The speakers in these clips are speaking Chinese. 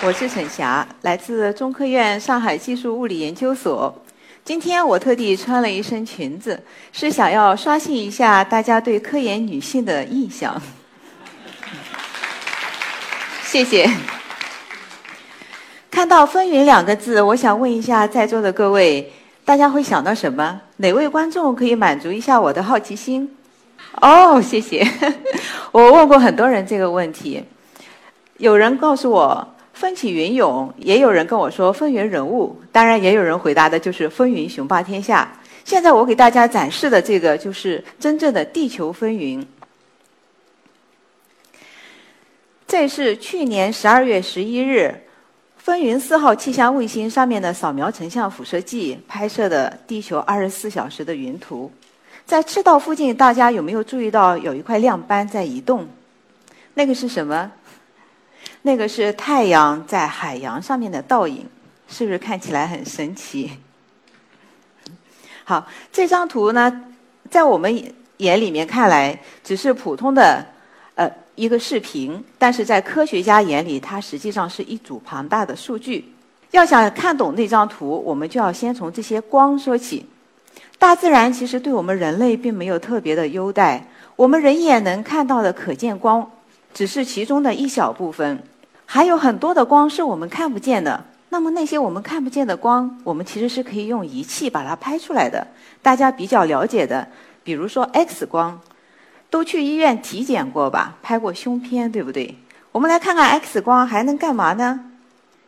我是沈霞，来自中科院上海技术物理研究所。今天我特地穿了一身裙子，是想要刷新一下大家对科研女性的印象。谢谢。看到“风云”两个字，我想问一下在座的各位，大家会想到什么？哪位观众可以满足一下我的好奇心？哦，谢谢。我问过很多人这个问题，有人告诉我。风起云涌，也有人跟我说风云人物，当然也有人回答的就是风云雄霸天下。现在我给大家展示的这个就是真正的地球风云。这是去年十二月十一日，风云四号气象卫星上面的扫描成像辐射剂拍摄的地球二十四小时的云图。在赤道附近，大家有没有注意到有一块亮斑在移动？那个是什么？那个是太阳在海洋上面的倒影，是不是看起来很神奇？好，这张图呢，在我们眼里面看来只是普通的呃一个视频，但是在科学家眼里，它实际上是一组庞大的数据。要想看懂那张图，我们就要先从这些光说起。大自然其实对我们人类并没有特别的优待，我们人眼能看到的可见光。只是其中的一小部分，还有很多的光是我们看不见的。那么那些我们看不见的光，我们其实是可以用仪器把它拍出来的。大家比较了解的，比如说 X 光，都去医院体检过吧？拍过胸片，对不对？我们来看看 X 光还能干嘛呢？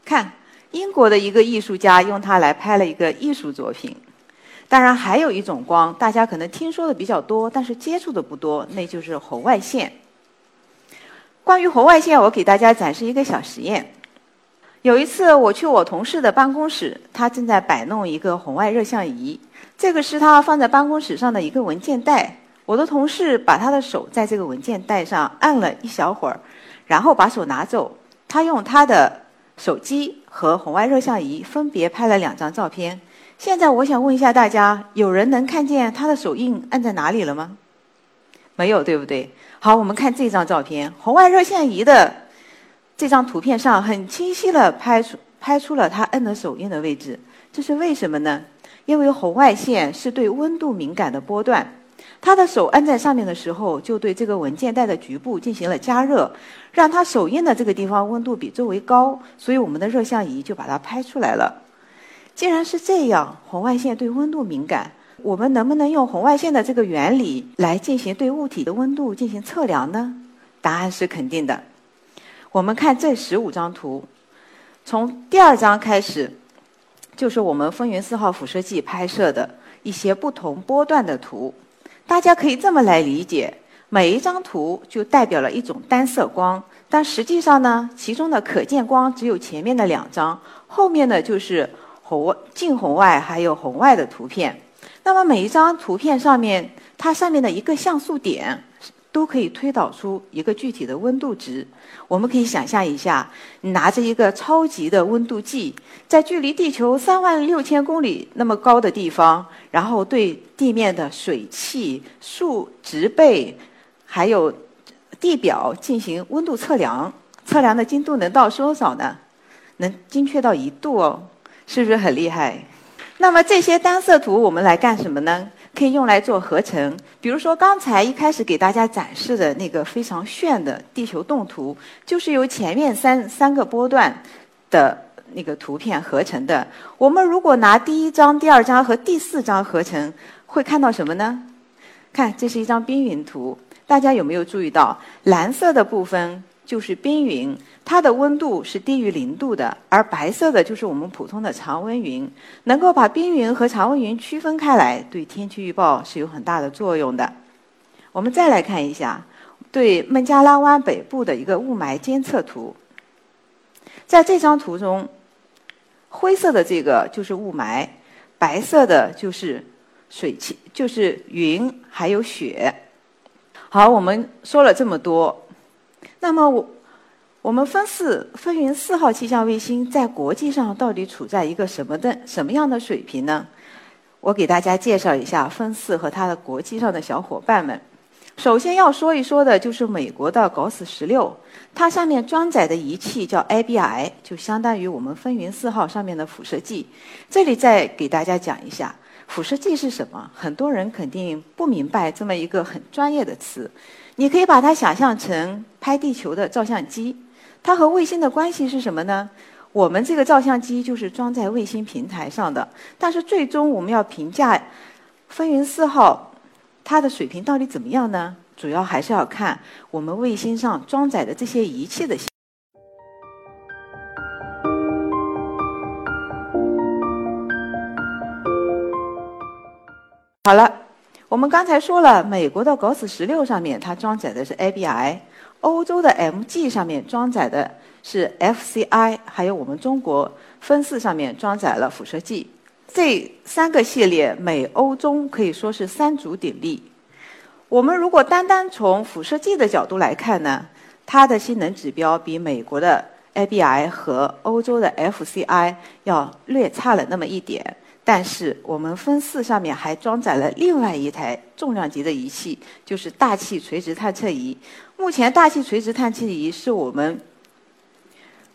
看，英国的一个艺术家用它来拍了一个艺术作品。当然，还有一种光，大家可能听说的比较多，但是接触的不多，那就是红外线。关于红外线，我给大家展示一个小实验。有一次，我去我同事的办公室，他正在摆弄一个红外热像仪。这个是他放在办公室上的一个文件袋。我的同事把他的手在这个文件袋上按了一小会儿，然后把手拿走。他用他的手机和红外热像仪分别拍了两张照片。现在，我想问一下大家：有人能看见他的手印按在哪里了吗？没有，对不对？好，我们看这张照片，红外热像仪的这张图片上很清晰的拍出拍出了他摁的手印的位置。这是为什么呢？因为红外线是对温度敏感的波段，他的手按在上面的时候，就对这个文件袋的局部进行了加热，让他手印的这个地方温度比周围高，所以我们的热像仪就把它拍出来了。既然是这样，红外线对温度敏感。我们能不能用红外线的这个原理来进行对物体的温度进行测量呢？答案是肯定的。我们看这十五张图，从第二张开始，就是我们风云四号辐射剂拍摄的一些不同波段的图。大家可以这么来理解：每一张图就代表了一种单色光，但实际上呢，其中的可见光只有前面的两张，后面的就是红近红外还有红外的图片。那么每一张图片上面，它上面的一个像素点，都可以推导出一个具体的温度值。我们可以想象一下，你拿着一个超级的温度计，在距离地球三万六千公里那么高的地方，然后对地面的水汽、树植被，还有地表进行温度测量，测量的精度能到多少呢？能精确到一度哦，是不是很厉害？那么这些单色图我们来干什么呢？可以用来做合成。比如说刚才一开始给大家展示的那个非常炫的地球动图，就是由前面三三个波段的那个图片合成的。我们如果拿第一张、第二张和第四张合成，会看到什么呢？看，这是一张冰云图。大家有没有注意到蓝色的部分？就是冰云，它的温度是低于零度的，而白色的就是我们普通的常温云。能够把冰云和常温云区分开来，对天气预报是有很大的作用的。我们再来看一下对孟加拉湾北部的一个雾霾监测图。在这张图中，灰色的这个就是雾霾，白色的就是水汽，就是云还有雪。好，我们说了这么多，那么我我们分四风云四号气象卫星在国际上到底处在一个什么的什么样的水平呢？我给大家介绍一下分四和它的国际上的小伙伴们。首先要说一说的就是美国的 GOES 十六，它上面装载的仪器叫 ABI，就相当于我们风云四号上面的辐射计。这里再给大家讲一下。辐射计是什么？很多人肯定不明白这么一个很专业的词。你可以把它想象成拍地球的照相机。它和卫星的关系是什么呢？我们这个照相机就是装在卫星平台上的。但是最终我们要评价风云四号它的水平到底怎么样呢？主要还是要看我们卫星上装载的这些仪器的。好了，我们刚才说了，美国的 GOS 十六上面它装载的是 ABI，欧洲的 MG 上面装载的是 FCI，还有我们中国分四上面装载了辐射计。这三个系列，美欧中可以说是三足鼎立。我们如果单单从辐射计的角度来看呢，它的性能指标比美国的 ABI 和欧洲的 FCI 要略差了那么一点。但是我们分四上面还装载了另外一台重量级的仪器，就是大气垂直探测仪。目前大气垂直探测仪是我们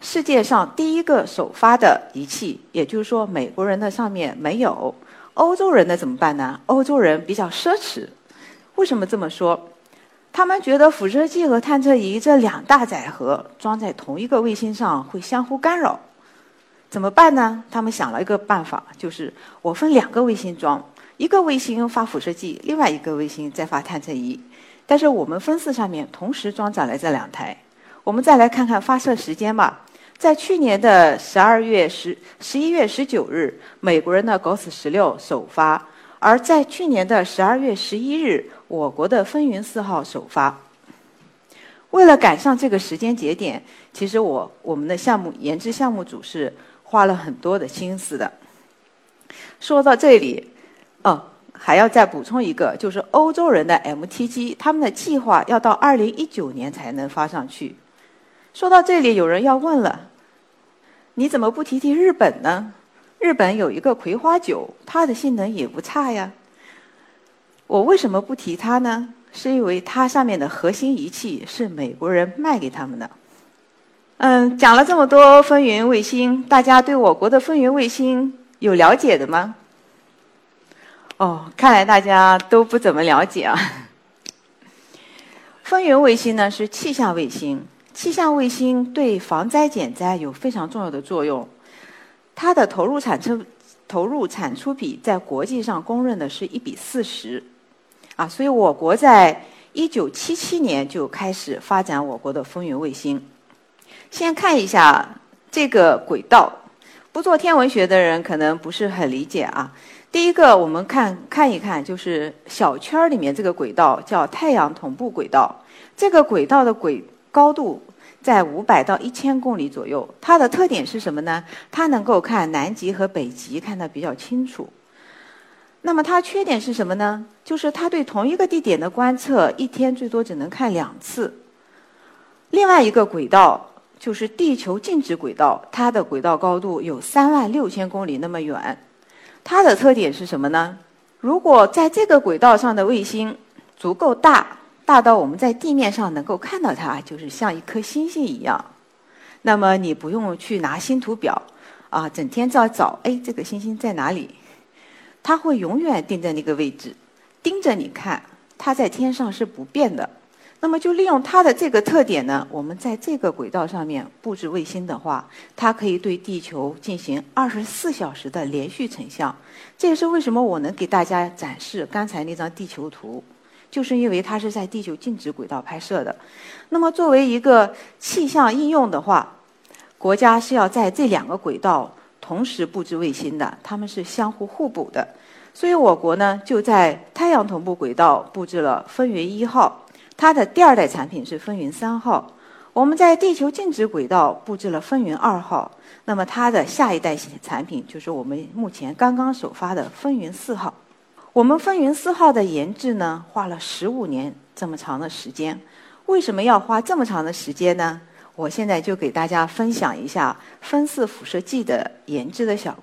世界上第一个首发的仪器，也就是说美国人的上面没有，欧洲人的怎么办呢？欧洲人比较奢侈。为什么这么说？他们觉得辐射计和探测仪这两大载荷装在同一个卫星上会相互干扰。怎么办呢？他们想了一个办法，就是我分两个卫星装，一个卫星发辐射计，另外一个卫星再发探测仪。但是我们分四上面同时装载了这两台。我们再来看看发射时间吧。在去年的十二月十十一月十九日，美国人的 g o s 十六首发；而在去年的十二月十一日，我国的风云四号首发。为了赶上这个时间节点，其实我我们的项目研制项目组是。花了很多的心思的。说到这里，哦，还要再补充一个，就是欧洲人的 MTG，他们的计划要到二零一九年才能发上去。说到这里，有人要问了：你怎么不提提日本呢？日本有一个葵花酒，它的性能也不差呀。我为什么不提它呢？是因为它上面的核心仪器是美国人卖给他们的。嗯，讲了这么多风云卫星，大家对我国的风云卫星有了解的吗？哦，看来大家都不怎么了解啊。风云卫星呢是气象卫星，气象卫星对防灾减灾有非常重要的作用。它的投入产出投入产出比在国际上公认的是一比四十，啊，所以我国在一九七七年就开始发展我国的风云卫星。先看一下这个轨道，不做天文学的人可能不是很理解啊。第一个，我们看看一看，就是小圈儿里面这个轨道叫太阳同步轨道。这个轨道的轨高度在五百到一千公里左右。它的特点是什么呢？它能够看南极和北极看得比较清楚。那么它缺点是什么呢？就是它对同一个地点的观测一天最多只能看两次。另外一个轨道。就是地球静止轨道，它的轨道高度有三万六千公里那么远。它的特点是什么呢？如果在这个轨道上的卫星足够大，大到我们在地面上能够看到它，就是像一颗星星一样，那么你不用去拿星图表啊，整天在找，哎，这个星星在哪里？它会永远定在那个位置，盯着你看，它在天上是不变的。那么就利用它的这个特点呢，我们在这个轨道上面布置卫星的话，它可以对地球进行二十四小时的连续成像。这也是为什么我能给大家展示刚才那张地球图，就是因为它是在地球静止轨道拍摄的。那么作为一个气象应用的话，国家是要在这两个轨道同时布置卫星的，它们是相互互补的。所以我国呢就在太阳同步轨道布置了风云一号。它的第二代产品是风云三号，我们在地球静止轨道布置了风云二号，那么它的下一代产品就是我们目前刚刚首发的风云四号。我们风云四号的研制呢，花了十五年这么长的时间。为什么要花这么长的时间呢？我现在就给大家分享一下分四辐射剂的研制的小。